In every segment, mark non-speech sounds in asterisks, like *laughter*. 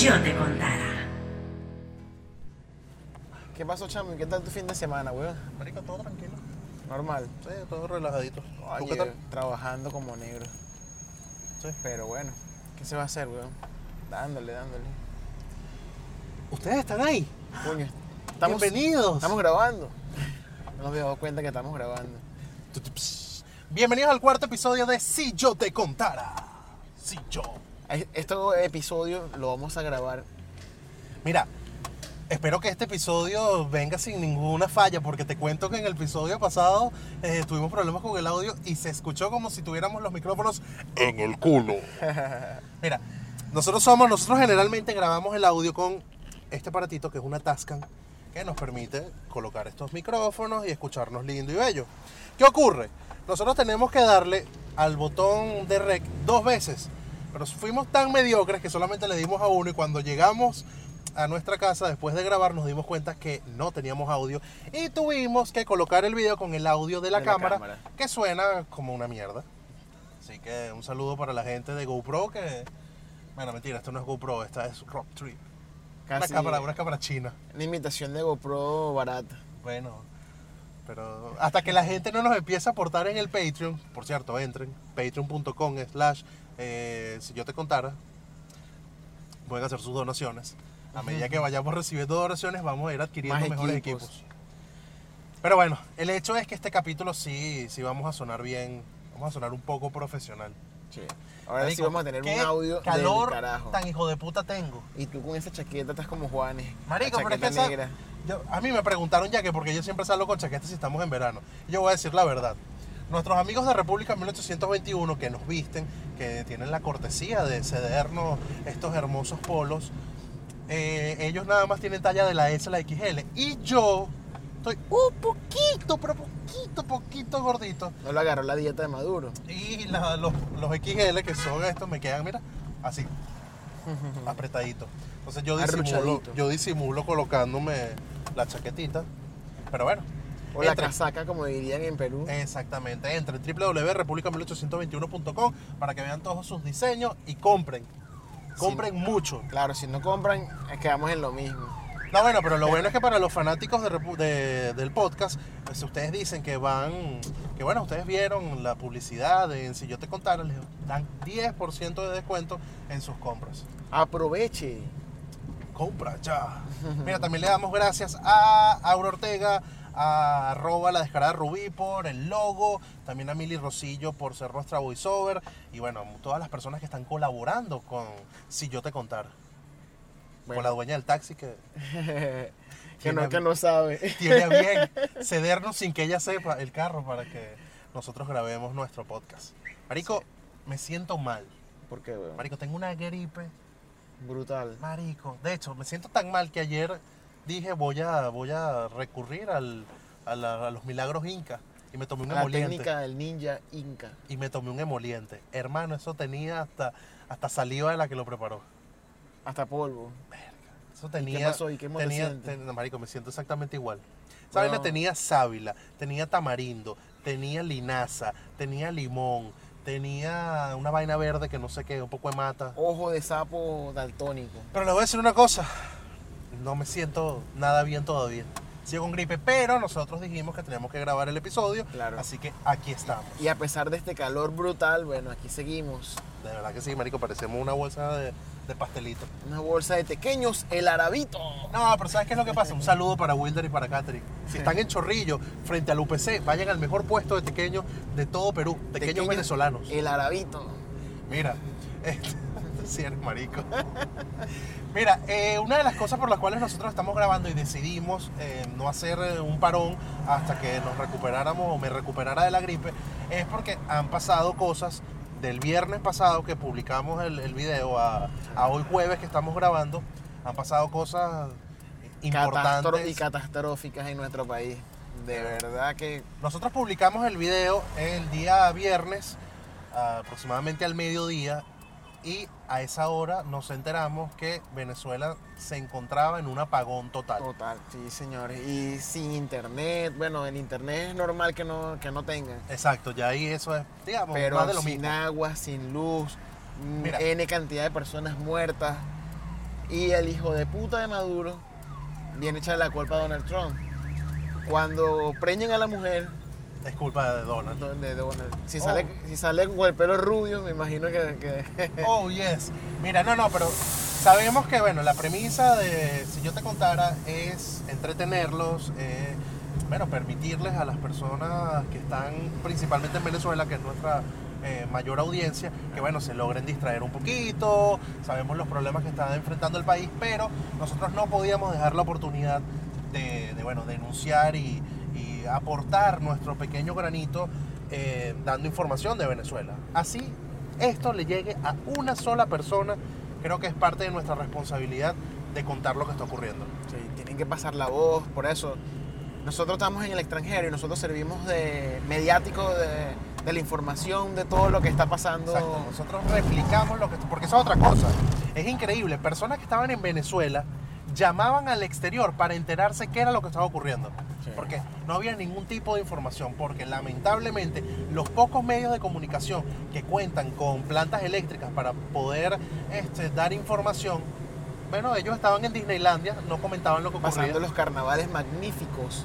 yo te contara. ¿Qué pasó, chamo? ¿Y ¿Qué tal tu fin de semana, weón? Marico, todo tranquilo. Normal. Sí, todo relajadito. ¿Tú qué tal? trabajando como negro. Sí. Pero bueno, ¿qué se va a hacer, weón? Dándole, dándole. ¿Ustedes están ahí? Coño, estamos, Bienvenidos. estamos grabando. No nos había dado cuenta que estamos grabando. Bienvenidos al cuarto episodio de Si yo te contara. Si yo. Este episodio lo vamos a grabar. Mira, espero que este episodio venga sin ninguna falla, porque te cuento que en el episodio pasado eh, tuvimos problemas con el audio y se escuchó como si tuviéramos los micrófonos en el culo. *laughs* Mira, nosotros somos, nosotros generalmente grabamos el audio con este aparatito que es una Tascam que nos permite colocar estos micrófonos y escucharnos lindo y bello. ¿Qué ocurre? Nosotros tenemos que darle al botón de rec dos veces, pero fuimos tan mediocres que solamente le dimos a uno y cuando llegamos a nuestra casa después de grabar nos dimos cuenta que no teníamos audio y tuvimos que colocar el video con el audio de la, De la cámara, que suena como una mierda. Así que un saludo para la gente de GoPro que... Bueno, mentira, esto no es GoPro, esta es Rock Trip. Una cámara, una cámara china. una imitación de GoPro barata. Bueno, pero hasta que la gente no nos empiece a aportar en el Patreon, por cierto, entren, patreon.com slash, eh, si yo te contara, pueden hacer sus donaciones. A medida que vayamos recibiendo donaciones, vamos a ir adquiriendo Más mejores equipos. equipos. Pero bueno, el hecho es que este capítulo sí, sí vamos a sonar bien, vamos a sonar un poco profesional. Sí. Ahora sí Marico, vamos a tener ¿qué un audio calor del carajo. tan hijo de puta tengo. Y tú con esa chaqueta estás como Juanes. Marico, pero es que esa- yo- a mí me preguntaron ya que porque yo siempre salgo con chaquetas si estamos en verano. Yo voy a decir la verdad. Nuestros amigos de República 1821 que nos visten, que tienen la cortesía de cedernos estos hermosos polos, eh, ellos nada más tienen talla de la S, la XL. Y yo estoy un poquito, pero poquito, poquito gordito. No lo agarró la dieta de Maduro. Y la- los, los XL, que son estos, me quedan, mira, así, *laughs* apretaditos. Entonces yo disimulo, yo disimulo colocándome la chaquetita. Pero bueno. O la entre- casaca, como dirían en Perú. Exactamente. Entre www.republica1821.com para que vean todos sus diseños y compren. Compren mucho. Claro, si no compran, eh, quedamos en lo mismo. No, bueno, pero lo bueno es que para los fanáticos de del podcast, pues ustedes dicen que van, que bueno, ustedes vieron la publicidad de en Si Yo Te Contara, les dan 10% de descuento en sus compras. Aproveche. Compra ya. *laughs* Mira, también le damos gracias a Aura Ortega, a arroba la descarada Rubí por el logo, también a Mili Rosillo por ser nuestra voiceover y bueno, todas las personas que están colaborando con Si Yo Te Contara. Con Bueno. la dueña del taxi que *laughs* que, no, que no sabe. *laughs* tiene bien *laughs* cedernos sin que ella sepa el carro para que nosotros grabemos nuestro podcast. Marico, me siento mal. ¿Por qué, weón? Marico, tengo una gripe. Brutal. Marico, de hecho, me siento tan mal que ayer dije voy a, voy a recurrir al, a, la- a los milagros incas y me tomé un La emoliente. técnica del ninja inca. Y me tomé un emoliente. Hermano, eso tenía hasta, hasta saliva de la que lo preparó. Hasta polvo. Eso tenía. pasó? ¿Y qué tenía, ten- marico, me siento exactamente igual. Esa vaina No. tenía sábila, tenía tamarindo, tenía linaza, tenía limón, tenía una vaina verde que no sé qué, un poco de mata. Ojo de sapo daltónico. Pero le voy a decir una cosa. No me siento nada bien todavía. Sigo con gripe, pero nosotros dijimos que teníamos que grabar el episodio. Claro. Así que aquí estamos. Y a pesar de este calor brutal, bueno, aquí seguimos. De verdad que sí, marico, parecemos una bolsa de, de pastelito. Una bolsa de pequeños, el arabito. No, pero ¿sabes qué es lo que pasa? Un saludo para Wilder y para Catherine. Si están en Chorrillo, frente al UPC, vayan al mejor puesto de tequeños de todo Perú. Tequeños venezolanos. El arabito. Mira, *laughs* este, *laughs* sí eres marico. Mira, eh, una de las cosas por las cuales nosotros estamos grabando y decidimos eh, no hacer eh, un parón hasta que nos recuperáramos o me recuperara de la gripe es porque han pasado cosas del viernes pasado que publicamos el, el video a, a hoy jueves que estamos grabando. Han pasado cosas Catastro- y importantes. catastróficas en nuestro país. De verdad que Nosotros publicamos el video el día viernes, aproximadamente al mediodía, y a esa hora nos enteramos que Venezuela se encontraba en un apagón total. total, sí señores. Y sin internet, bueno, el internet es normal que no, que no tengan. Exacto, ya ahí eso es, digamos, Pero más de lo sin mismo. agua, sin luz, mm, Mira. N cantidad de personas muertas. Y el hijo de puta de Maduro viene a echarle la culpa a Donald Trump. Cuando preñen a la mujer, Es culpa de Donald. de Donald, si, Oh. sale, si sale con el pelo rubio, me imagino que... que- *laughs* Oh, yes. Mira, no, no, pero sabemos que, bueno, la premisa de Si yo te contara es entretenerlos, eh, bueno, permitirles a las personas que están principalmente en Venezuela, que es nuestra eh, mayor audiencia, que, bueno, se logren distraer un poquito. Sabemos los problemas que está enfrentando el país, pero nosotros no podíamos dejar la oportunidad de, de, bueno, denunciar y, y aportar nuestro pequeño granito eh, dando información de Venezuela. Así esto le llegue a una sola persona, creo que es parte de nuestra responsabilidad de contar lo que está ocurriendo. Sí, tienen que pasar la voz, por eso. Nosotros estamos en el extranjero y nosotros servimos de mediático de, de la información de todo lo que está pasando. Exacto, nosotros replicamos lo que... Porque eso es otra cosa. Es increíble, personas que estaban en Venezuela llamaban al exterior para enterarse qué era lo que estaba ocurriendo. Sí. Porque no había ningún tipo de información, porque lamentablemente los pocos medios de comunicación que cuentan con plantas eléctricas para poder este, dar información, bueno, ellos estaban en Disneylandia, no comentaban lo que ocurría. pasando los carnavales magníficos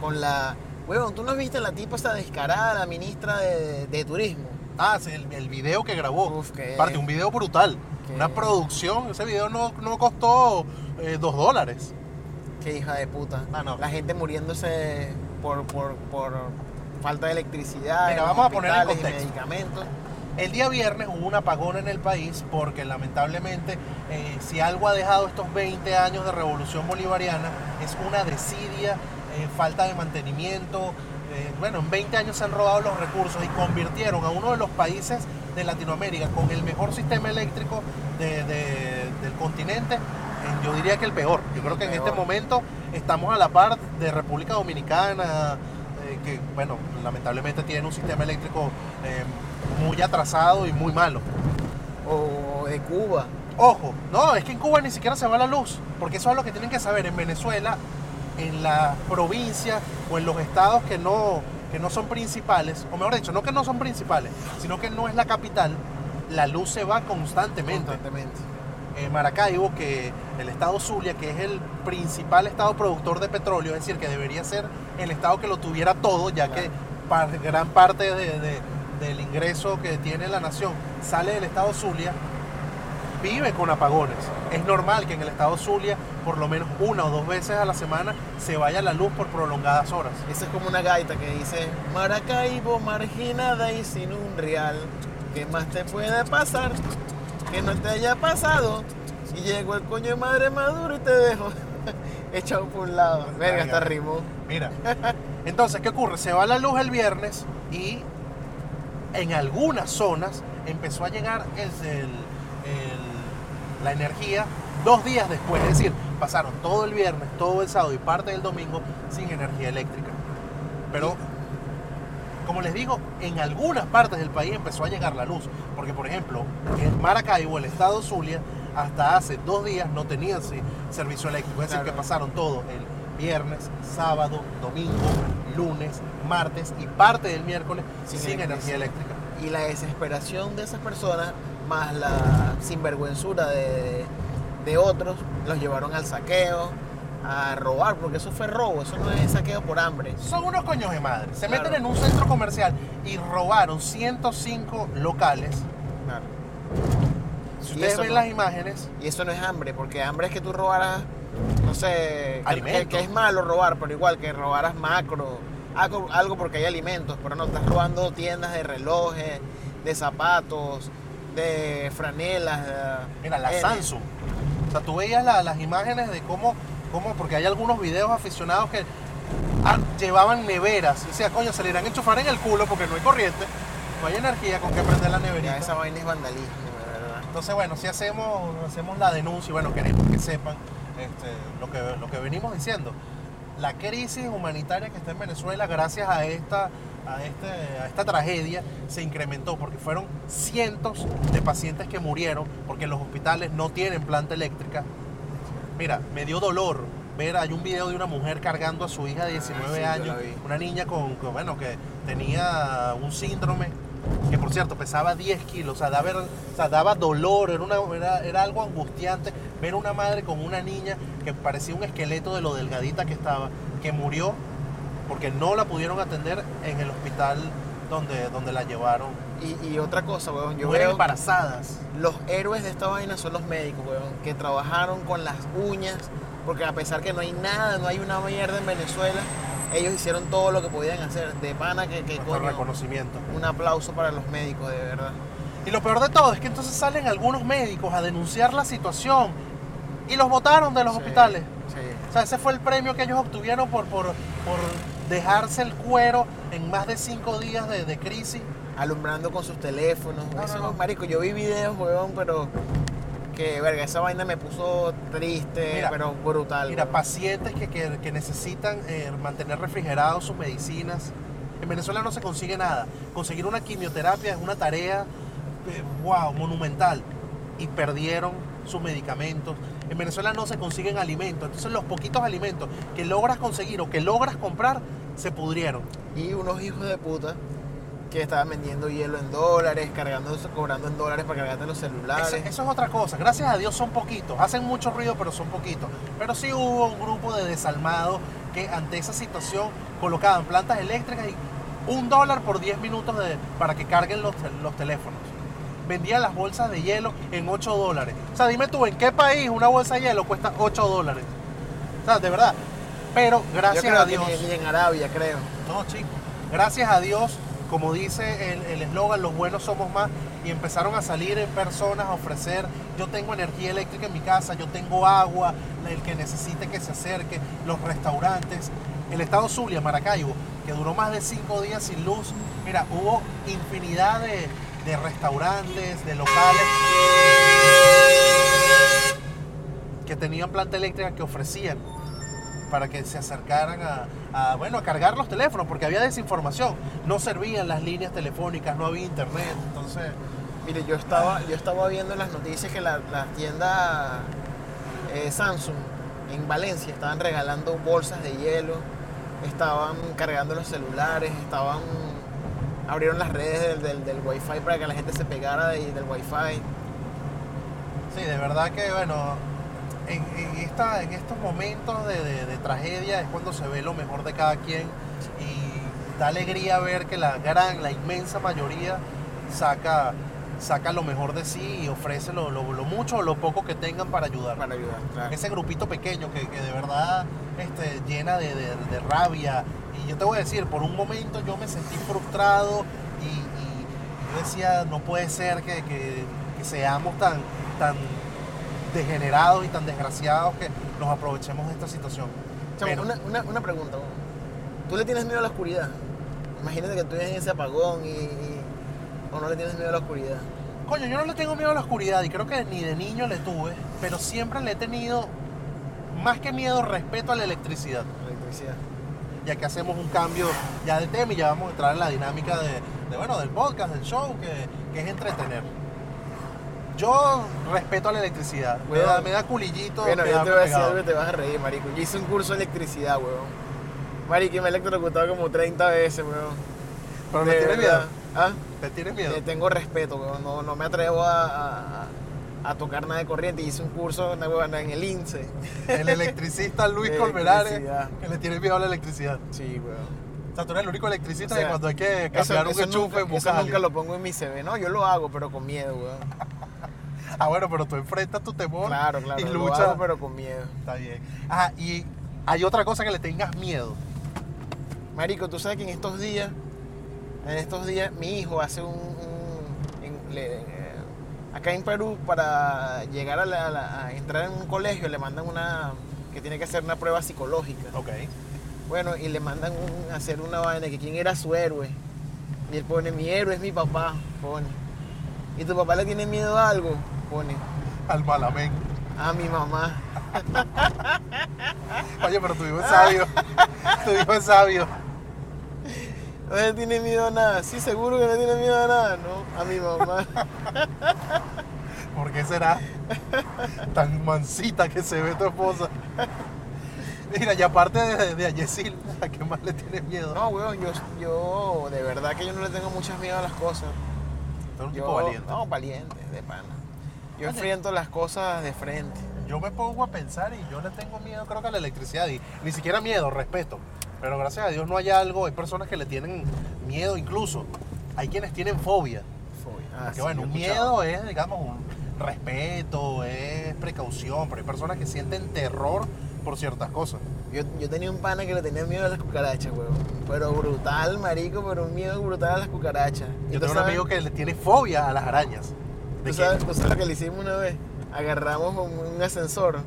con la... Huevón, ¿tú no viste la tipa esta descarada, la ministra de, de turismo? Ah, el, el video que grabó. Uf, Aparte, un video brutal. Una producción. Ese video no, no costó eh, dos dólares. Qué hija de puta. Ah, no. La gente muriéndose por, por, por falta de electricidad. Mira, vamos a poner en contexto. medicamentos. El día viernes hubo un apagón en el país porque lamentablemente eh, si algo ha dejado estos 20 años de revolución bolivariana es una desidia, eh, falta de mantenimiento. eh, bueno, en 20 años se han robado los recursos y convirtieron a uno de los países de Latinoamérica con el mejor sistema eléctrico de- de- del continente, en, yo diría que el peor. Yo creo que en este momento estamos a la par de República Dominicana, eh, que bueno, lamentablemente tiene un sistema eléctrico eh, muy atrasado y muy malo. O de Cuba. Ojo, no, es que en Cuba ni siquiera se va la luz, porque eso es lo que tienen que saber. En Venezuela, en la provincia o en los estados que no, que no son principales, o mejor dicho, no que no son principales, sino que no es la capital, la luz se va constantemente. Constantemente. Eh, Maracaibo, que el estado Zulia, que es el principal estado productor de petróleo, es decir, que debería ser el estado que lo tuviera todo, ya que par- gran parte de- de- del ingreso que tiene la nación sale del estado Zulia, vive con apagones. Es normal que en el estado Zulia, por lo menos una o dos veces a la semana, se vaya la luz por prolongadas horas. Esa es como una gaita que dice Maracaibo marginada y sin un real. ¿Qué más te puede pasar? Que no te haya pasado. Y llegó el coño de madre maduro y te dejo *laughs* echado por un lado. Verga, hasta rimó. Mira, *laughs* entonces, ¿qué ocurre? Se va la luz el viernes y en algunas zonas empezó a llegar el- el- el- la energía dos días después. Es decir, pasaron todo el viernes, todo el sábado y parte del domingo sin energía eléctrica. Pero, como les digo, en algunas partes del país empezó a llegar la luz. Porque, por ejemplo, en Maracaibo, el estado Zulia, hasta hace dos días no tenían servicio eléctrico. Es decir, que pasaron todo el viernes, sábado, domingo, lunes, martes y parte del miércoles Sin sin, energía eléctrica. Y la desesperación de esas personas, más la sinvergüenzura de, de otros, los llevaron al saqueo, a robar, porque eso fue robo, eso no es saqueo por hambre. Son unos coños de madre. Se Claro. meten en un centro comercial y robaron 105 locales. Claro. Si ustedes ven no- las imágenes, Y eso no es hambre, porque hambre es que tú robaras, no sé, que- que es malo robar, pero igual que robaras macro, algo, algo porque hay alimentos, pero no, estás robando tiendas de relojes, de zapatos, de franelas. mira, la N. Samsung. O sea, tú veías la- las imágenes de cómo, cómo, porque hay algunos videos aficionados que ah, llevaban neveras. Y decía, coño, se le irán a enchufar en el culo porque no hay corriente, no hay energía con que prender la neverita. Ya esa vaina es vandalismo, de verdad. Entonces, bueno, si hacemos, hacemos la denuncia y bueno, queremos que sepan este, lo, que, lo que venimos diciendo. La crisis humanitaria que está en Venezuela, gracias a esta, a, este, a esta tragedia, se incrementó porque fueron cientos de pacientes que murieron porque los hospitales no tienen planta eléctrica. Mira, me dio dolor ver, hay un video de una mujer cargando a su hija de 19 sí, yo años, una niña con, con, bueno, que tenía un síndrome que por cierto pesaba 10 kilos, o sea, daba, o sea, daba dolor, era, una, era, era algo angustiante ver una madre con una niña que parecía un esqueleto de lo delgadita que estaba, que murió porque no la pudieron atender en el hospital donde, donde la llevaron. Y, y otra cosa, weón, yo Mueren veo embarazadas. los héroes de esta vaina son los médicos, weón, que trabajaron con las uñas, porque a pesar que no hay nada, no hay una mierda en Venezuela, ellos hicieron todo lo que podían hacer. De pana que, que coño, reconocimiento. un aplauso para los médicos, de verdad. Y lo peor de todo es que entonces salen algunos médicos a denunciar la situación y los votaron de los Sí, hospitales. Sí. O sea, ese fue el premio que ellos obtuvieron por, por, por dejarse el cuero en más de cinco días de, de crisis. alumbrando con sus teléfonos. No, Eso, no, no. Marico, yo vi videos, weón, pero que, verga, esa vaina me puso triste, Mira, pero brutal. Mira, pacientes que, que- que necesitan eh, mantener refrigerados sus medicinas. En Venezuela no se consigue nada. Conseguir una quimioterapia es una tarea, eh, wow, monumental. Y perdieron sus medicamentos. En Venezuela no se consiguen alimentos. Entonces los poquitos alimentos que logras conseguir o que logras comprar se pudrieron. Y unos hijos de puta que estaban vendiendo hielo en dólares, cargando, cobrando en dólares para cargarte los celulares. Eso, eso es otra cosa. Gracias a Dios son poquitos. Hacen mucho ruido, pero son poquitos. Pero sí hubo un grupo de desalmados que ante esa situación colocaban plantas eléctricas y un dólar por 10 minutos de- para que carguen los, los teléfonos. Vendían las bolsas de hielo en 8 dólares. O sea, dime tú, ¿en qué país una bolsa de hielo cuesta 8 dólares? O sea, de verdad. Pero Yo gracias creo a que Dios. ni en Arabia, creo. No, chicos. Gracias a Dios, como dice el eslogan, los buenos somos más, y empezaron a salir personas a ofrecer, yo tengo energía eléctrica en mi casa, yo tengo agua, el que necesite que se acerque, los restaurantes. El estado Zulia, Maracaibo, que duró más de cinco días sin luz, mira, hubo infinidad de, de restaurantes, de locales que tenían planta eléctrica que ofrecían para que se acercaran a, bueno, a cargar los teléfonos, porque había desinformación. No servían las líneas telefónicas, no había internet, entonces... Mire, yo estaba, yo estaba viendo en las noticias que la, la tienda eh, Samsung en Valencia estaban regalando bolsas de hielo, estaban cargando los celulares, estaban abrieron las redes del, del, del Wi-Fi para que la gente se pegara de- del Wi-Fi. Sí, de verdad que, bueno, en, en esta, en estos momentos de, de- de tragedia es cuando se ve lo mejor de cada quien y da alegría ver que la gran, la inmensa mayoría saca, saca lo mejor de sí y ofrece lo, lo- lo mucho o lo poco que tengan para ayudar. Para ayudar, claro. ese grupito pequeño que, que de verdad este, llena de, de- rabia. Y yo te voy a decir, por un momento yo me sentí frustrado y, y yo decía, no puede ser que, que- que seamos tan, tan degenerados y tan desgraciados que nos aprovechemos de esta situación. Chamo, Pero- una, una, una pregunta. ¿Tú le tienes miedo a la oscuridad? Imagínate que tú vives en ese apagón y, y- ¿O no le tienes miedo a la oscuridad? Coño, yo no le tengo miedo a la oscuridad y creo que ni de niño le tuve, pero siempre le he tenido, más que miedo, respeto a la electricidad. La electricidad. ya que hacemos un cambio ya de tema y ya vamos a entrar en la dinámica de, de, bueno, del podcast, del show, que, que es entretener. Yo respeto a la electricidad. Me da, me da culillito. Bueno, yo te voy a decir algo que te vas a reír, marico. Yo hice un curso de electricidad, weón. Marico, y me he electrocutado como 30 veces, weón. Pero le tienes miedo. ¿Ah? ¿Te tienes miedo? Le tengo respeto, weón. No, no me atrevo a, a- a tocar nada de corriente. Hice un curso en el INSE. El electricista *laughs* Luis electricidad. que le tiene miedo a la electricidad. Sí, weón. O sea, tú eres el único electricista O sea, que cuando hay que Eso, cambiar un eso enchufe nunca, buscas eso nunca lo pongo en mi CV. No, yo lo hago, pero con miedo, weón. *laughs* Ah, bueno, pero tú enfrentas tu temor Claro, claro. y luchas. hago, pero con miedo. Está bien. Ah, y hay otra cosa que le tengas miedo. Marico, tú sabes que en estos días, en estos días, mi hijo hace un. un- en- le- eh, acá en Perú, para llegar a, la- a entrar en un colegio, le mandan una. que tiene que hacer una prueba psicológica. Ok. Bueno, y le mandan un- hacer una vaina que quién era su héroe. Y él pone: mi héroe es mi papá. Pone. ¿Y tu papá le tiene miedo a algo? Pone. Al malamén. A mi mamá. Oye, pero tu hijo es sabio. tu hijo es sabio. No le tiene miedo a nada. Sí, seguro que no tiene miedo a nada, ¿no? A mi mamá. ¿Por qué será tan mansita que se ve tu esposa? Mira, y aparte de, de a Yesil, ¿a qué más le tienes miedo? No, weón, yo, yo de verdad que yo no le tengo muchas miedo a las cosas. Tú eres un Yo, tipo valiente. No, valiente, de pana. Yo enfrento las cosas de frente. Yo me pongo a pensar y yo le tengo miedo, creo que a la electricidad. Y ni siquiera miedo, respeto. Pero gracias a Dios no hay algo. Hay personas que le tienen miedo, incluso. Hay quienes tienen fobia. Ah, Porque sí, bueno, yo un miedo es, digamos, un respeto, es precaución. Pero hay personas que sienten terror por ciertas cosas. Yo, yo tenía un pana que le tenía miedo a las cucarachas, weón. Pero brutal, marico, pero un miedo brutal a las cucarachas. Y Yo tengo un amigo que le tiene fobia a las arañas. ¿De ¿Tú sabes, tú sabes lo que le hicimos una vez? Agarramos un, un ascensor,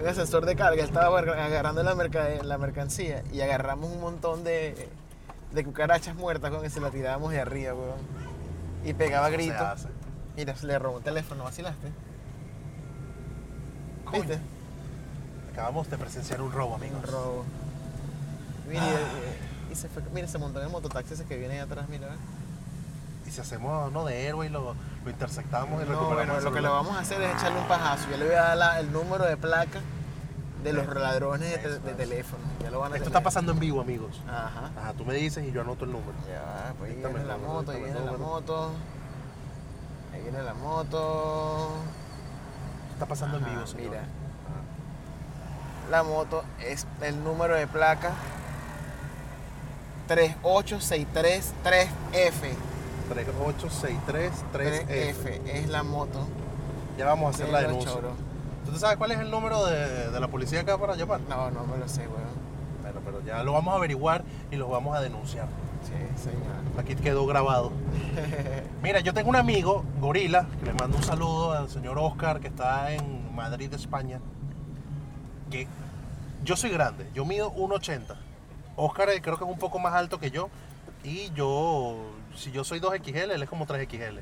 un ascensor de carga, él estaba agar- agarrando la, merca- la mercancía y agarramos un montón de, de cucarachas muertas con que se la tirábamos de arriba, weón. Y pegaba se gritos. hace. Mira, se le robó un teléfono, vacilaste. Coño, ¿Viste? Acabamos de presenciar un robo, amigos. Un robo. Mira, y, y- y se fue, mira, se montó en el mototaxi ese que viene ahí atrás, mira. Y si hacemos uno de héroe y lo, lo interceptamos y No, recuperamos bueno, lo que le vamos a hacer es echarle un pajazo. Yo le voy a dar la- el número de placa de los ladrones de, te- de teléfono. Ya lo van a Esto tener. está pasando en vivo, amigos. Ajá. Ajá, tú me dices y yo anoto el número. Ya pues ahí viene la moto, ahí viene la moto. Ahí viene la moto. Está pasando en vivo, señor. mira. La moto es el número de placa 38633F. 38633F. 3F es la moto. Ya vamos a hacer de la denuncia. ¿Tú te sabes cuál es el número de, de la policía acá para llamar? No, no me lo sé, weón. Bueno, pero ya lo vamos a averiguar y los vamos a denunciar. Sí, señor. Aquí quedó grabado. *laughs* Mira, yo tengo un amigo, Gorila, que le mando un saludo al señor Oscar, que está en Madrid, España. Que yo soy grande, yo mido 1,80. Oscar eh, creo que es un poco más alto que yo. Y yo, si yo soy 2XL, él es como 3XL.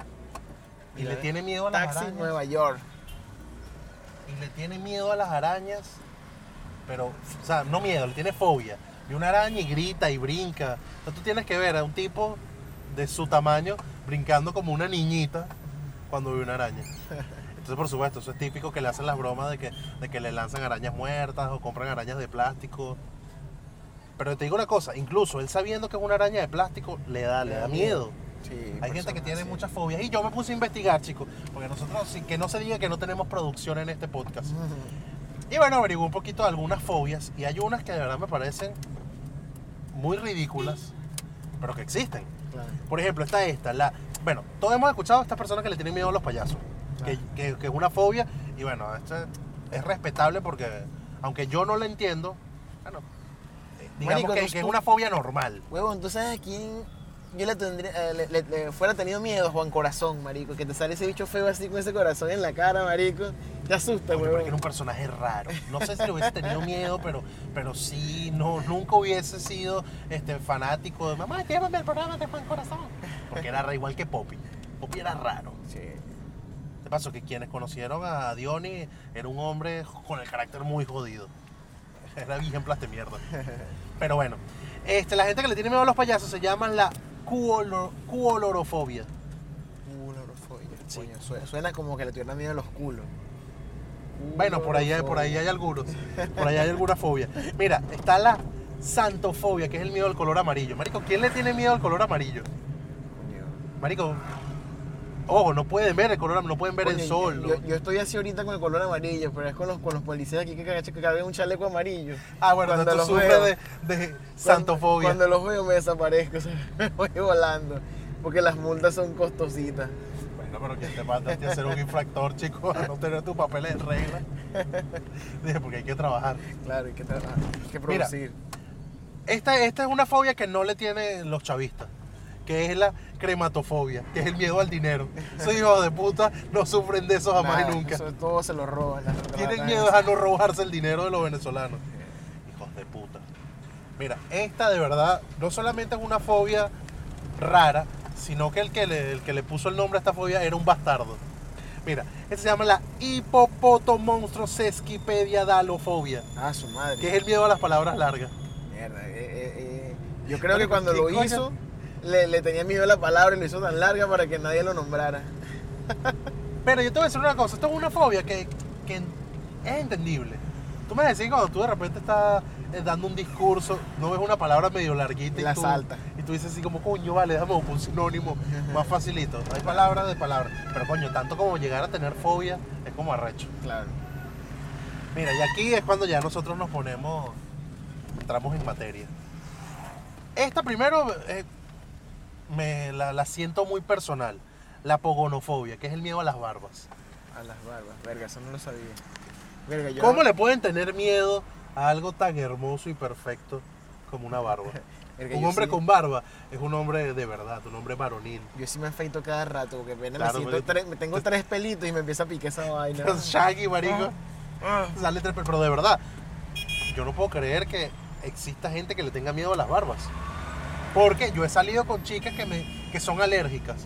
Y Mira, le tiene miedo a las Taxi arañas. Nueva York. Y le tiene miedo a las arañas. Pero, o sea, no miedo, le tiene fobia. Y una araña y grita y brinca. Entonces tú tienes que ver a un tipo de su tamaño brincando como una niñita cuando ve una araña. *laughs* Entonces, por supuesto, eso es típico que le hacen las bromas de que, de que le lanzan arañas muertas o compran arañas de plástico. Pero te digo una cosa, incluso él sabiendo que es una araña de plástico, le da, le da miedo. Sí, Hay gente que tiene muchas fobias. Y yo me puse a investigar, chicos. Porque nosotros, sin que no se diga que no tenemos producción en este podcast. Y bueno, averigué un poquito de algunas fobias. Y hay unas que de verdad me parecen muy ridículas, pero que existen. Claro. Por ejemplo, está esta. La, bueno, todos hemos escuchado a estas personas que le tienen miedo a los payasos. Que, Claro. que- que es una fobia. Y bueno, esto es, es respetable porque, aunque yo no la entiendo, bueno, digamos Marico, que, tú- que es una fobia normal. Huevón, ¿tú sabes a quién yo le tendría, eh, le, le- le fuera tenido miedo? a Juan Corazón, marico. Que te sale ese bicho feo así con ese corazón en la cara, marico. Te asusta, Coño, pero es que huevón. era un personaje raro. No sé si le hubiese tenido miedo, pero, pero sí, no, nunca hubiese sido este, fanático de mamá, llévame al programa de Juan Corazón. Porque era ra- igual que Poppy. Poppy era raro. Sí. De paso, que quienes conocieron a Diony era un hombre con el carácter muy jodido. Era bien plaste mierda. *laughs* Pero bueno, este, la gente que le tiene miedo a los payasos se llama la cuolo- cuolorofobia. Culorofobia. Sí. Coño, suena, suena como que le tuvieran miedo a los culos. Bueno, por ahí, hay- por ahí hay algunos. Por ahí hay alguna fobia. Mira, está la santofobia, que es el miedo al color amarillo. Marico, ¿quién le tiene miedo al color amarillo? Marico, ojo, no pueden ver el color no pueden ver el sol. Yo, ¿no? yo estoy así ahorita con el color amarillo, pero es con los, con los policías aquí que, que, que cargan un chaleco amarillo. ah, bueno, cuando tú los veo- de, de santofobia. Cuando los veo me desaparezco, *laughs* o sea, me voy volando. Porque las multas son costositas. Bueno, pero ¿quién te manda a ser un infractor, chico? A no tener tus papeles en regla. *laughs* Dije, porque hay que trabajar. Claro, hay que trabajar, hay que Mira. producir. Esta, esta es una fobia que no le tienen los chavistas, que es la crematofobia, que es el miedo al dinero. Esos hijos de puta no sufren de eso jamás Nada, y nunca. Eso todo se lo roban. Tienen miedo a no robarse el dinero de los venezolanos. Hijos de puta. Mira, esta de verdad no solamente es una fobia rara, sino que el que le, el que le puso el nombre a esta fobia era un bastardo. Mira, esta se llama la hipopotomonstrosesquipediadalofobia, Ah, su madre. que es el miedo a las palabras largas. Mierda. eh, eh, eh. Yo creo que cuando ¿qué lo hizo, le, le tenía miedo a la palabra y lo hizo tan larga para que nadie lo nombrara. Pero yo te voy a decir una cosa, esto es una fobia que, que es entendible. Tú me decís cuando tú de repente estás eh, dando un discurso, no ves una palabra medio larguita y, La tú, salta. y tú dices así como, coño, vale, déjame buscar un sinónimo más facilito. Hay palabras de palabras. Pero coño, tanto como llegar a tener fobia es como arrecho. Claro. Mira, y aquí es cuando ya nosotros nos ponemos, entramos en materia. Esta primero eh, me la, la siento muy personal, la pogonofobia, que es el miedo a las barbas. A las barbas. Verga, eso no lo sabía. Verga, yo. ¿Cómo le pueden tener miedo a algo tan hermoso y perfecto como una barba? *laughs* Verga, Un hombre sí- con barba es un hombre de verdad, un hombre varonil. Yo sí me afeito cada rato porque apenas Claro, me siento pero- tres- me tengo tres pelitos y me empieza a picar esa vaina. *laughs* Shaggy, marico. Ah. Sale tres pel- pero de verdad, yo no puedo creer que exista gente que le tenga miedo a las barbas. Porque yo he salido con chicas que, me, que son alérgicas.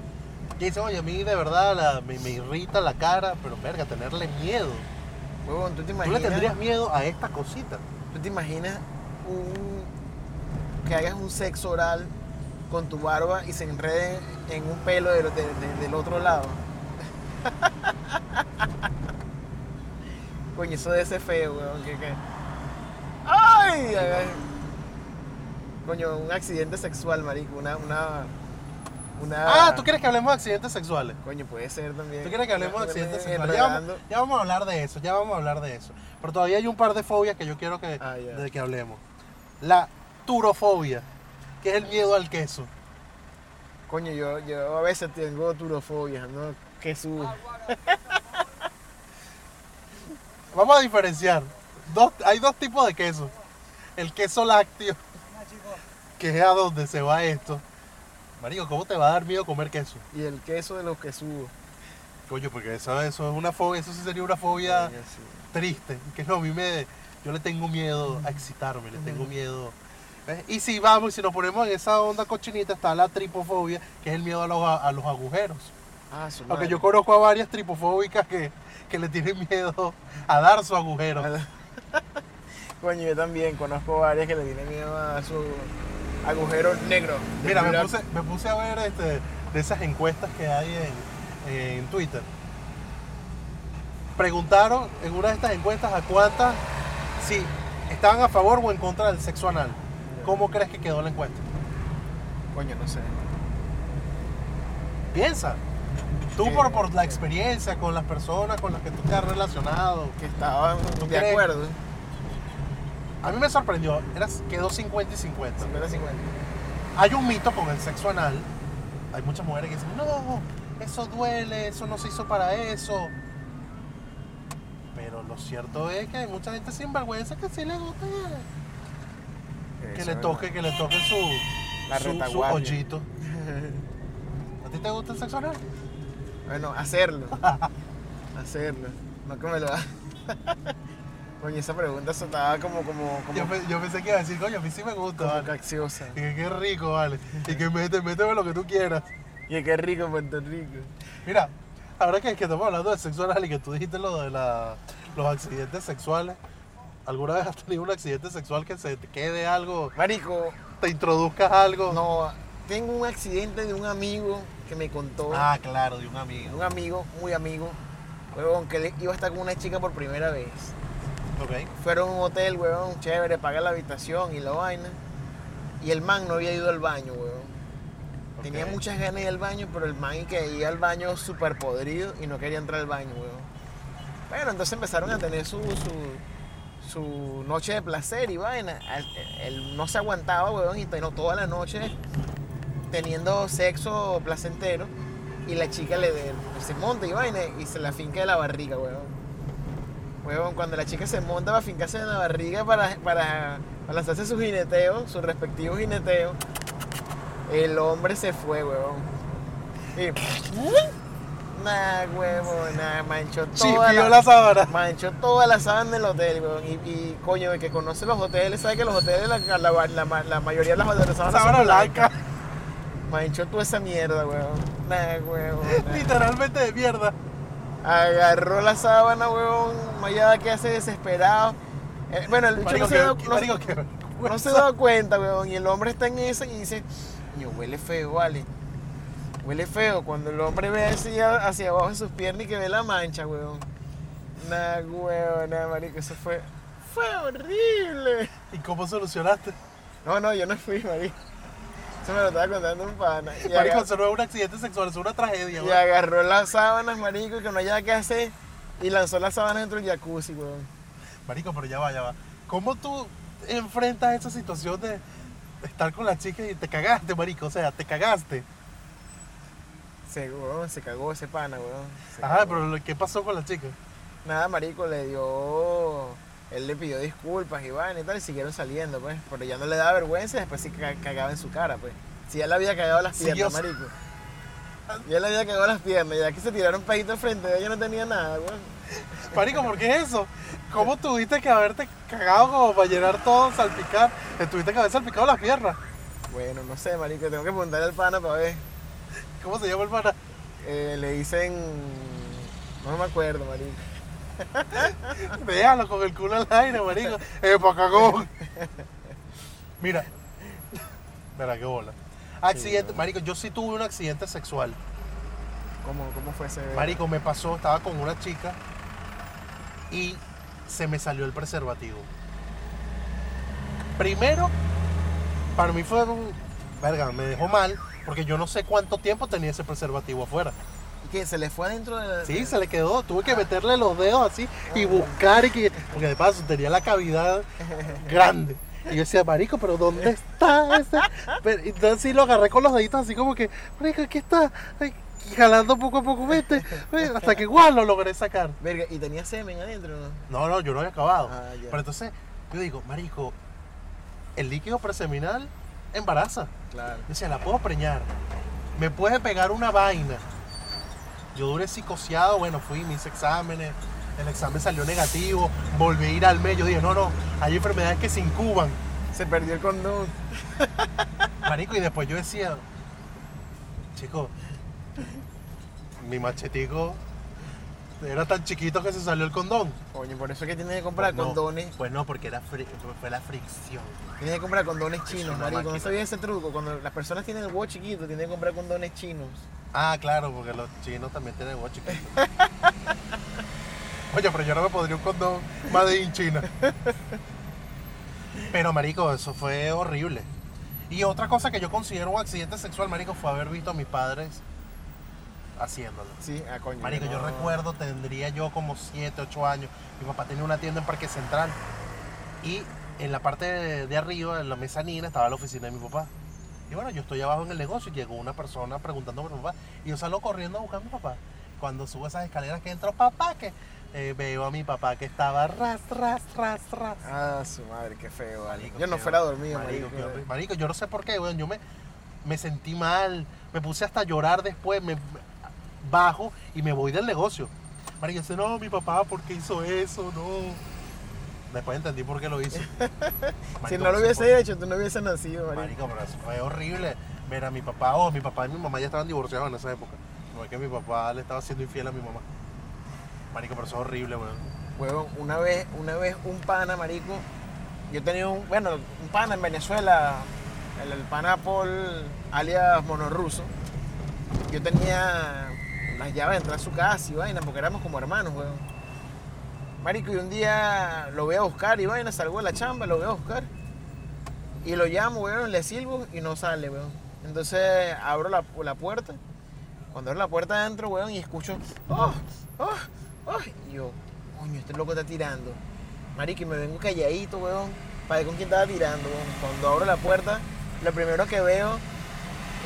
Y dicen, oye, a mí de verdad la- me, me irrita la cara, pero verga, tenerle miedo. Huevón, ¿tú te ¿Tú imaginas? le tendrías miedo a esta cosita? ¿Tú te imaginas un, que hagas un sexo oral con tu barba y se enrede en un pelo del, de- de- del otro lado? *laughs* Coño, eso debe ser feo, weón. que- que- ¡Ay! Coño, un accidente sexual, marico. Una, una, una... Ah, ¿tú quieres que hablemos de accidentes sexuales? Coño, puede ser también. ¿Tú quieres que hablemos de accidentes sexuales? Ya vamos, enredando. ya vamos a hablar de eso, ya vamos a hablar de eso. Pero todavía hay un par de fobias que yo quiero que, Ah, de que hablemos. La turofobia, que es el miedo al queso. Coño, yo, yo a veces tengo turofobia, ¿no? Que su... *laughs* Vamos a diferenciar. Dos, hay dos tipos de queso. El queso lácteo, que es a donde se va esto. Marico, ¿cómo te va a dar miedo comer queso? Y el queso de los quesudos. Coño, porque eso, eso es una fobia, eso sí sería una fobia sí. triste. Que no, a mí me. Yo le tengo miedo a excitarme, le tengo miedo. ¿ves? Y si vamos, y si nos ponemos en esa onda cochinita, está la tripofobia, que es el miedo a los, a los agujeros. Ah, su Aunque madre. yo conozco a varias tripofóbicas que, que le tienen miedo a dar su agujero. *laughs* Coño, yo también conozco varias que le tienen miedo a su agujero negro. Mira, me Mira, puse, me puse a ver este, de esas encuestas que hay en, en Twitter. Preguntaron en una de estas encuestas a cuántas si estaban a favor o en contra del sexo anal. ¿Cómo crees que quedó la encuesta? Coño, no sé. Piensa. Tú por, por la experiencia con las personas con las que tú te has relacionado. Que estaban ¿Tú de crees? acuerdo. A mí me sorprendió. Era, quedó 50 y 50. 50 50. Hay un mito con el sexo anal. Hay muchas mujeres que dicen, no, eso duele, eso no se hizo para eso. Pero lo cierto es que hay mucha gente sin vergüenza que sí le gusta que Eso le toque, que le toque su, La su, su hoyito. *laughs* ¿A ti te gusta el sexo anal? Bueno, hacerlo. *laughs* hacerlo. No que me lo haga. *laughs* Coño, esa pregunta estaba como, como, como, Yo, pe- yo pensé que iba a decir, coño, a mí sí me gusta, como vale. caxiosa. Y que qué rico, vale. Y que mete, méteme lo que tú quieras. Y qué rico Puerto Rico. Mira, ahora que, que estamos hablando de sexo anal y que tú dijiste lo de la- los accidentes sexuales, ¿alguna vez has tenido un accidente sexual que se te quede algo, Marico, te introduzcas algo? no, tengo un accidente de un amigo que me contó. Ah, claro, de un amigo. Un amigo, muy amigo, huevón, que iba a estar con una chica por primera vez. Fueron a un hotel, huevón, chévere, paga la habitación y la vaina. Y el man no había ido al baño, huevón. Tenía muchas ganas de ir al baño, pero el man que iba al baño súper podrido y no quería entrar al baño, huevón. Bueno, entonces empezaron a tener su, su, su noche de placer y vaina. Él, no se aguantaba, huevón, y tenía toda la noche teniendo sexo placentero. Y la chica le se monta y vaina y se la finca de la barriga, huevón. Huevón, cuando la chica se monta va a fincarse en la barriga para, para, para lanzarse su jineteo, su respectivo jineteo, el hombre se fue, huevón. Y. Nah, huevón, nah, manchó toda la, la sábana. manchó toda la sábana del hotel, weón. Y, y, coño, el que conoce los hoteles sabe que los hoteles, la, la, la- mayoría de las sábanas Sábana son blanca. Manchó toda esa mierda, weón. Nah, huevón. nah. *laughs* Literalmente de mierda. Agarró la sábana, huevón. Mayada que hace desesperado. Eh, bueno, el bicho no se, da, no, no se da cuenta, weón. Y el hombre está en esa y dice, coño, huele feo, vale. Huele feo cuando el hombre ve así a- hacia abajo de sus piernas y que ve la mancha, weón. Nah, weón, nah, marico, eso fue fue horrible. ¿Y cómo solucionaste? No, no, yo no fui, marico. Eso me lo estaba contando un pana. Y, Marico, aga- eso no es un accidente sexual, es una tragedia, y agarró las sábanas, marico, que no había qué hacer. Y lanzó las sábanas dentro del jacuzzi, weón. Marico, pero ya va, ya va. ¿Cómo tú enfrentas esa situación de estar con la chica y te cagaste, marico? O sea, te cagaste. Se, weón, se cagó ese pana, weón. Se Ajá, cagó. pero ¿qué pasó con la chica? Nada, marico, le dio... Él le pidió disculpas y vaina y tal, y siguieron saliendo, pues. Pero ya no le daba vergüenza y después sí ca- cagaba en su cara, pues. Si ya le había cagado las Sí, piernas, yo marico. Ya le había cagado las piernas, ya que se tiraron pedito al frente, ella no tenía nada, weón. Marico, ¿por qué eso? ¿Cómo tuviste que haberte cagado como para llenar todo, salpicar? Te tuviste que haber salpicado las piernas. Bueno, no sé, marico, tengo que preguntarle al pana para ver. ¿Cómo se llama el pana? Eh, le dicen... No me acuerdo, marico. *laughs* Déjalo con el culo al aire, marico. ¡Eh, pa' cagón! Mira. Mira, qué bola. Accidente, Sí, marico, yo sí tuve un accidente sexual. ¿Cómo, cómo fue ese...? Marico, me pasó, estaba con una chica y se me salió el preservativo. Primero, para mí fue un... Verga, me dejó mal porque yo no sé cuánto tiempo tenía ese preservativo afuera. ¿Y qué? ¿Se le fue adentro de la...? Sí, se le quedó. Tuve que meterle los dedos así y buscar y que... Porque de paso tenía la cavidad *laughs* grande. Y yo decía, marico, pero ¿dónde está ese? Entonces sí lo agarré con los deditos así como que, marico, aquí está. Y jalando poco a poco, vete. Hasta que igual lo logré sacar. Verga, ¿y tenía semen adentro no? No, no, yo no había acabado. Ah. Pero entonces yo digo, marico, el líquido preseminal embaraza. Claro. Decía, la puedo preñar. Me puede pegar una vaina. Yo duré psicoseado, bueno, fui, me hice exámenes, el examen salió negativo, volví a ir al medio, dije, no, no, hay enfermedades que se incuban. Se perdió el condón. *laughs* Marico, y después yo decía, chico, mi machetico era tan chiquito que se salió el condón. Coño, por eso es que tienes que comprar Pues no, condones. Pues no, porque era fue la fricción. Tienes que comprar condones Es chinos, marico. No sabía ese truco. Cuando las personas tienen el huevo chiquito, tienen que comprar condones chinos. Ah, claro, porque los chinos también tienen huevo chiquito. *laughs* Oye, pero yo no me pondría un condón Made in China. Pero, marico, eso fue horrible. Y otra cosa que yo considero un accidente sexual, marico, fue haber visto a mis padres haciéndolo. Sí, ah, coño. Marico, yo recuerdo, tendría yo como 7, 8 años. Mi papá tenía una tienda en Parque Central. Y en la parte de, de arriba, en la mezanina, estaba la oficina de mi papá. Y bueno, yo estoy abajo en el negocio y llegó una persona preguntando por mi papá. Y yo salgo corriendo a buscar a mi papá. Cuando subo esas escaleras que entro, papá, que eh, veo a mi papá que estaba ras, ras, ras, ras. Ah, su madre, qué feo. Marico, Yo no fuera dormido, marico, marico. Marico, yo no sé por qué, weón. Yo me, me sentí mal. Me puse hasta a llorar después. Me- bajo y me voy del negocio. Marico, dice, no, mi papá, ¿por qué hizo eso? No. Después entendí por qué lo hizo. *laughs* si no lo hubiese por- hecho, tú no hubieses nacido, marico. Marico, pero eso fue horrible. Ver a mi papá, o mi papá y mi mamá ya estaban divorciados en esa época. No es que mi papá le estaba siendo infiel a mi mamá. Marico, pero eso es horrible, weón. Huevón, una vez, una vez un pana, marico, yo tenía un, bueno, un pana en Venezuela, el, el pana Paul, alias Monorruso. Yo tenía las llaves de entrar a su casa y vaina, porque éramos como hermanos, weón. Marico, y un día lo voy a buscar y vaina, salgo de la chamba, lo voy a buscar. Y lo llamo, weón, le silbo y no sale, weón. Entonces abro la, la puerta. Cuando abro la puerta adentro, weón, y escucho, ¡oh! ¡oh! ¡oh! Y yo, coño, este loco está tirando. Marico, y me vengo calladito, weón, para ver con quién estaba tirando, weón. Cuando abro la puerta, lo primero que veo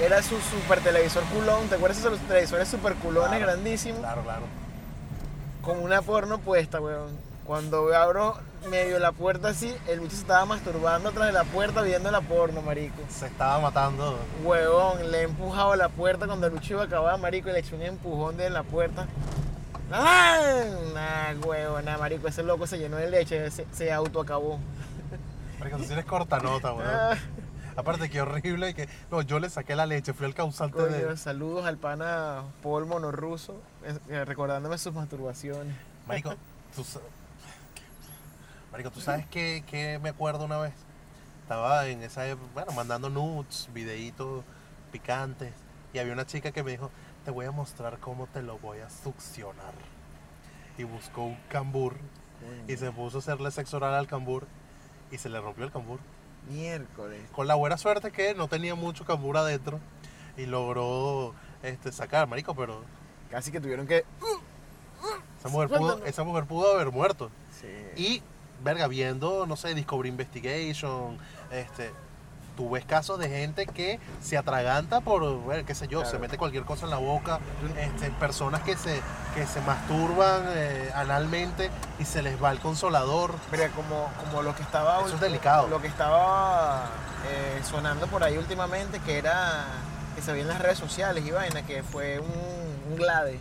era su super televisor culón. ¿Te acuerdas de esos televisores super culones Claro, grandísimos? Claro, claro. Con una porno puesta, weón. Cuando abro medio la puerta así, el bicho se estaba masturbando atrás de la puerta viendo la porno, marico. Se estaba matando. Huevón, le he empujado la puerta cuando el bicho iba a acabar, marico, y le eché un empujón de la puerta. ¡Ah! Nah, huevón, nah, marico, ese loco se llenó de leche, se, se autoacabó. Marico, tú sí eres corta nota, weón. Aparte, qué horrible que. No, yo le saqué la leche, fui el causante de. saludos al pana Paul Monorruso, eh, recordándome sus masturbaciones. Marico, tú, Marico, ¿tú sabes qué, qué me acuerdo una vez? Estaba en esa época, bueno, mandando nudes, videitos picantes. Y había una chica que me dijo, te voy a mostrar cómo te lo voy a succionar. Y buscó un cambur y se puso a hacerle sexo oral al cambur y se le rompió el cambur. Miércoles. Con la buena suerte que no tenía mucho cambur adentro y logró este, sacar, marico, pero Casi que tuvieron que. esa mujer, pudo, esa mujer pudo haber muerto. Sí. Y, verga, viendo, no sé, Discovery Investigation, este, tú ves casos de gente que se atraganta por, bueno, qué sé yo, se mete cualquier cosa en la boca, este, personas que se, que se masturban eh, analmente y se les va el consolador. Mira, como, como lo que estaba. Eso es delicado. Lo que estaba eh, sonando por ahí últimamente, que era. que se veía en las redes sociales y vaina, que fue un, un Glade.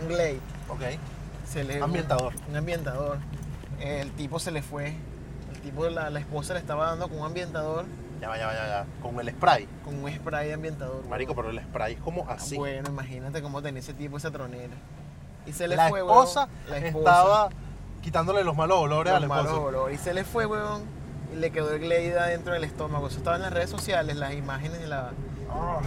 Un Glade. Ok. Se le- Ambientador. Un, ambientador. El tipo se le fue. El tipo, la, la esposa le estaba dando con un ambientador, Ya va, ya va, ya va. Con el spray. con un spray de ambientador. Marico, pero el spray es como así. Bueno, imagínate cómo tenía ese tipo esa tronera. Y se le la, fue, esposa huevón. La esposa. estaba quitándole los malos olores los al malos esposo. olores. Y se le fue, huevón. Y le quedó el glade adentro del estómago. Eso estaba en las redes sociales, las imágenes de la,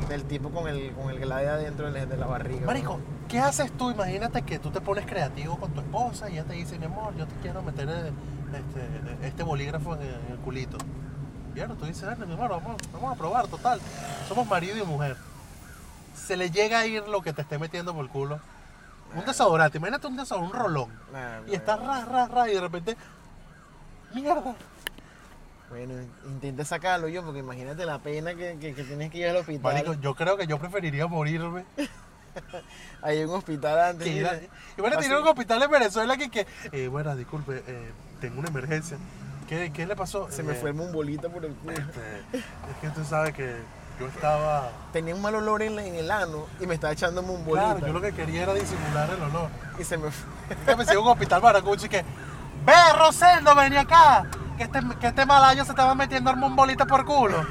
del tipo con el, con el glade adentro de la, la barriga. Marico. ¿qué haces tú? Imagínate que tú te pones creativo con tu esposa y ella te dice, mi amor, yo te quiero meter eh, este, este bolígrafo en el culito. Y tú dices, "Dale, mi amor, vamos, vamos a probar, total. Somos marido y mujer. Se le llega a ir lo que te esté metiendo por el culo. Un desodorante, imagínate un desodorante, un rolón. Nah, Y estás huevón. ra, ra, ra, y de repente, mierda. Bueno, intenta sacarlo yo, porque imagínate la pena que, que, que tienes que ir al hospital. Marico, yo creo que yo preferiría morirme *laughs* Hay un hospital antes. Imagínate Así- ir a un hospital en Venezuela que, que eh, bueno, disculpe, eh, tengo una emergencia. ¿Qué, qué le pasó? Se me Eh, fue el mumbolita por el culo. este, es que tú sabes que yo estaba... Tenía un mal olor en, la- en el ano y me estaba echando mumbolita. Claro, yo lo que quería era disimular el olor. Y se me fue. Es que me sigo un hospital maracucho y que... ¡Ve, Rosendo, vení acá! Que este, que este mal año se estaba metiendo un bolita por culo.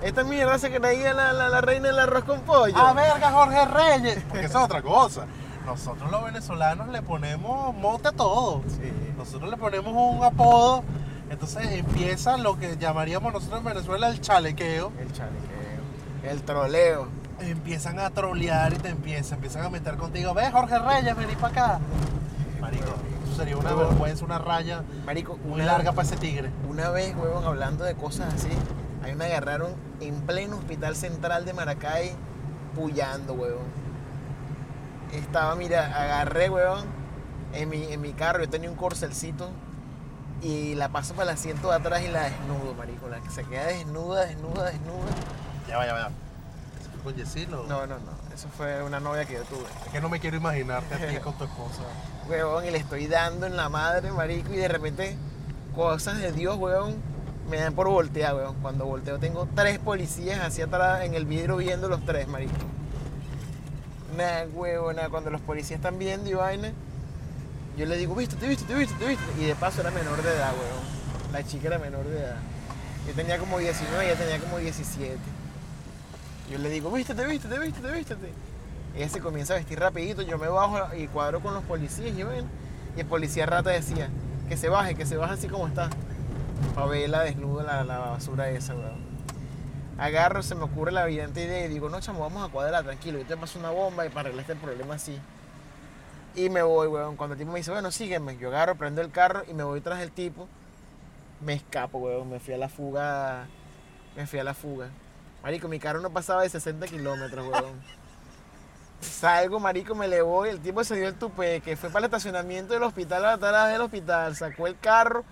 Esta mierda se creía la, la, la reina del arroz con pollo. ¡A verga, Jorge Reyes! Porque eso es otra cosa. Nosotros los venezolanos le ponemos mote a todo. Sí. Nosotros le ponemos un apodo. Entonces empieza lo que llamaríamos nosotros en Venezuela el chalequeo. El chalequeo. El troleo. Empiezan a trolear y te empiezan, empiezan a meter contigo. Ve, Jorge Reyes, vení para acá. Marico, eso sería una vergüenza, una raya Marico, muy una, larga para ese tigre. Una vez, huevón, hablando de cosas así, a mí me agarraron en pleno hospital central de Maracay, pullando, huevón. Estaba, mira, agarré, huevón, en mi, en mi carro, yo tenía un corcelcito y la paso para el asiento de atrás y la desnudo, marico. La que se queda desnuda, desnuda, desnuda. Ya va, ya va. ¿Eso fue con Yesilo? No, no, no. Eso fue una novia que yo tuve. Es que no me quiero imaginarte a ti con tu esposa. *laughs* Huevón, y le estoy dando en la madre, marico, y de repente, cosas de Dios, huevón, me dan por voltear, huevón. Cuando volteo tengo tres policías hacia atrás en el vidrio viendo los tres, marico. Nada, huevón, nada. Cuando los policías están viendo y vaina, yo le digo, viste, te viste, te viste, te viste. Y de paso era menor de edad, huevón. La chica era menor de edad. Yo tenía como 19, ella tenía como 17. Yo le digo, vístete, vístete, vístete, vístete. Ella se comienza a vestir rapidito, yo me bajo y cuadro con los policías y ven. Y el policía rata decía, que se baje, que se baje así como está. Para verla desnuda la, la basura esa, weón. Agarro, se me ocurre la evidente idea y digo, no, chamo, vamos a cuadrar, tranquilo, yo te paso una bomba y para arreglar este problema así. Y me voy, weón. Cuando el tipo me dice, bueno, sígueme, yo agarro, prendo el carro y me voy tras el tipo. Me escapo, weón. Me fui a la fuga. Me fui a la fuga. Marico, mi carro no pasaba de 60 kilómetros, weón. Salgo, marico, me le voy. El tipo se dio el tupe, que fue para el estacionamiento del hospital, a atrás del hospital. Sacó el carro,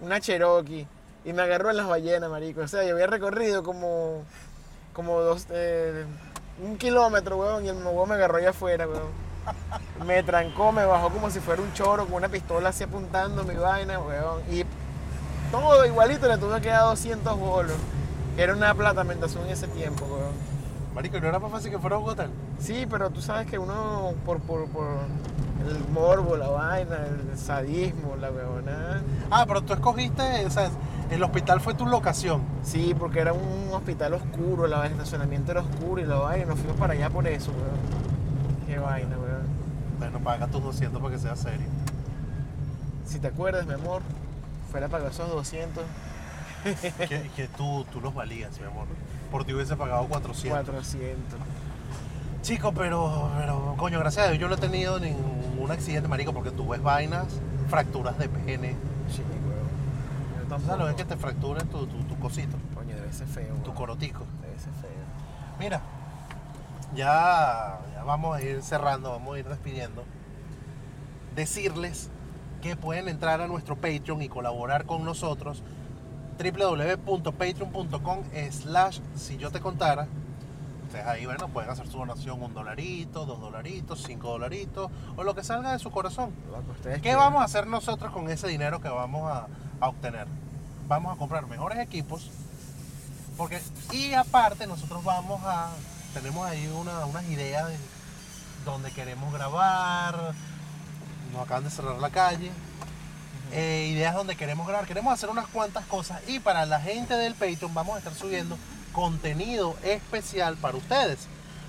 una Cherokee. Y me agarró en las ballenas, marico. O sea, yo había recorrido como. Como dos. eh, un kilómetro, weón. Y el weón me agarró allá afuera, weón. Me trancó, me bajó como si fuera un choro con una pistola así apuntando mi vaina, weón. Y todo igualito le tuve que dar 200 bolos. Era una platamentación en ese tiempo, weón. Marico, ¿no era más fácil que fuera a hotel? Sí, pero tú sabes que uno, por, por, por el morbo, la vaina, el sadismo, la weonada. Ah, pero tú escogiste, o sea, el hospital fue tu locación. Sí, porque era un hospital oscuro, la, el estacionamiento era oscuro y la vaina, nos fuimos para allá por eso, weón. Qué vaina, weón. Bueno, paga tus 200 para que sea serio. Si te acuerdas, mi amor, fuera para esos 200, que, que tú, tú los valías, mi amor. Por ti hubiese pagado 400. 400. Chico, pero, pero, coño, gracias a Dios yo no he tenido ningún accidente, marico, porque tú ves vainas fracturas de pene. Sí, tampoco. sea, lo ves que te fracturen tu, tu, tu cosito, Coño, debe ser feo. tu corotico. Debe ser feo. Mira, ya, ya vamos a ir cerrando, vamos a ir despidiendo. Decirles que pueden entrar a nuestro Patreon y colaborar con nosotros www.patreon.com slash si yo te contara Ustedes ahí, bueno, pueden hacer su donación un dolarito, dos dolaritos, cinco dolaritos o lo que salga de su corazón. ¿Qué vamos a hacer nosotros con ese dinero que vamos a, a obtener? Vamos a comprar mejores equipos. Porque, y aparte, nosotros vamos a. Tenemos ahí una- unas ideas de donde queremos grabar. Nos acaban de cerrar la calle. Eh, ideas donde queremos grabar. Queremos hacer unas cuantas cosas. Y para la gente del Patreon vamos a estar subiendo contenido especial para ustedes.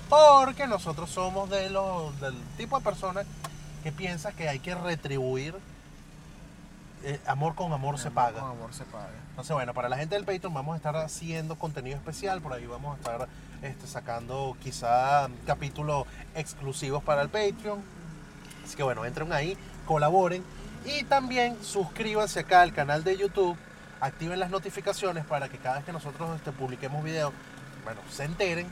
Porque nosotros somos de los, del tipo de personas que piensa que hay que retribuir. Eh, amor con amor se paga. Con amor se paga. Entonces, bueno, para la gente del Patreon vamos a estar haciendo contenido especial. Por ahí vamos a estar este, sacando quizá capítulos exclusivos para el Patreon. Así que bueno, entren ahí, colaboren. Y también suscríbanse acá al canal de YouTube. Activen las notificaciones para que cada vez que nosotros este, publiquemos videos, bueno, se enteren.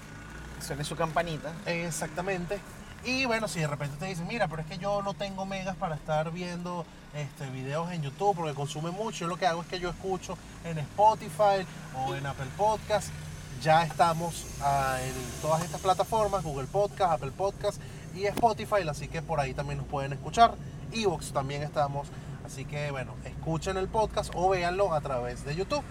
Suene su campanita. Exactamente. Y bueno, si de repente te dicen, mira, pero es que yo no tengo megas para estar viendo este, videos en YouTube porque consume mucho, yo lo que hago es que yo escucho en Spotify o en Apple Podcast. Ya estamos en todas estas plataformas, Google Podcast, Apple Podcast y Spotify, así que por ahí también nos pueden escuchar. Evox también estamos, así que bueno, escuchen el podcast o véanlo a través de YouTube.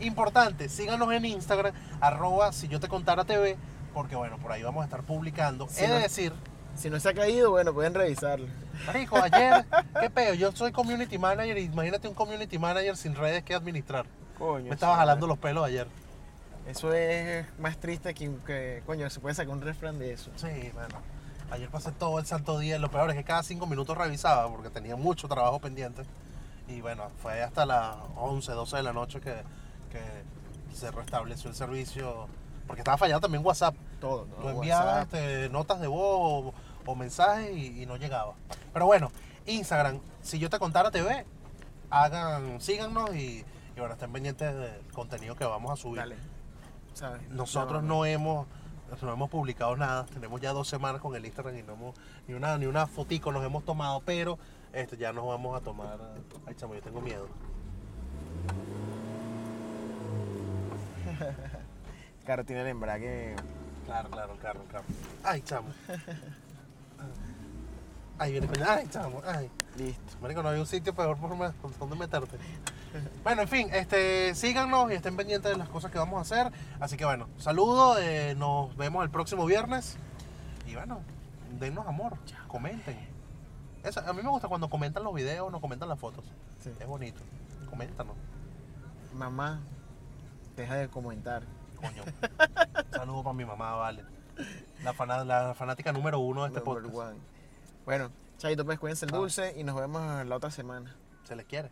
Importante, síganos en Instagram, arroba si yo te contara TV, porque bueno, por ahí vamos a estar publicando. Sí, He de decir, Si no se ha caído, bueno, pueden revisarlo. marico, ayer, qué peo, yo soy community manager y imagínate un community manager sin redes que administrar. Coño. Me estaba jalando los pelos ayer. Eso es más triste que, que, coño, se puede sacar un refrán de eso. Sí, bueno. Ayer pasé todo el santo día. Lo peor es que cada cinco minutos revisaba porque tenía mucho trabajo pendiente. Y bueno, fue hasta las 11, 12 de la noche que, que se restableció el servicio. Porque estaba fallado también WhatsApp. Todo, ¿no? Lo enviaba WhatsApp. este, notas de voz o, o mensajes y, y no llegaba. Pero bueno, Instagram, si yo te contara TV, hagan, síganos y, y bueno, estén pendientes del contenido que vamos a subir. Dale. ¿Sabes? Nosotros no hemos no hemos publicado nada, tenemos ya dos semanas con el Instagram y no hemos ni una ni una fotico nos hemos tomado, pero este ya nos vamos a tomar. Ay, chamo, yo tengo miedo. *laughs* Claro, tiene el embrague. Claro, claro, el carro, el carro. Ay, chamo. Ay, viene coño. Ay, chamo, ay. Listo. Marico, no hay un sitio peor por donde meterte. Bueno, en fin, este, síganos y estén pendientes de las cosas que vamos a hacer. Así que bueno, saludos, eh, nos vemos el próximo viernes. Y bueno, denos amor, comenten. Eso, a mí me gusta cuando comentan los videos, no comentan las fotos. Sí. Es bonito. Coméntanos, Mamá, deja de comentar. Coño. Saludos para mi mamá, vale. La, fanática número uno de este Number podcast. one. Bueno, chaito, pues cuídense el dulce y nos vemos la otra semana. Se les quiere.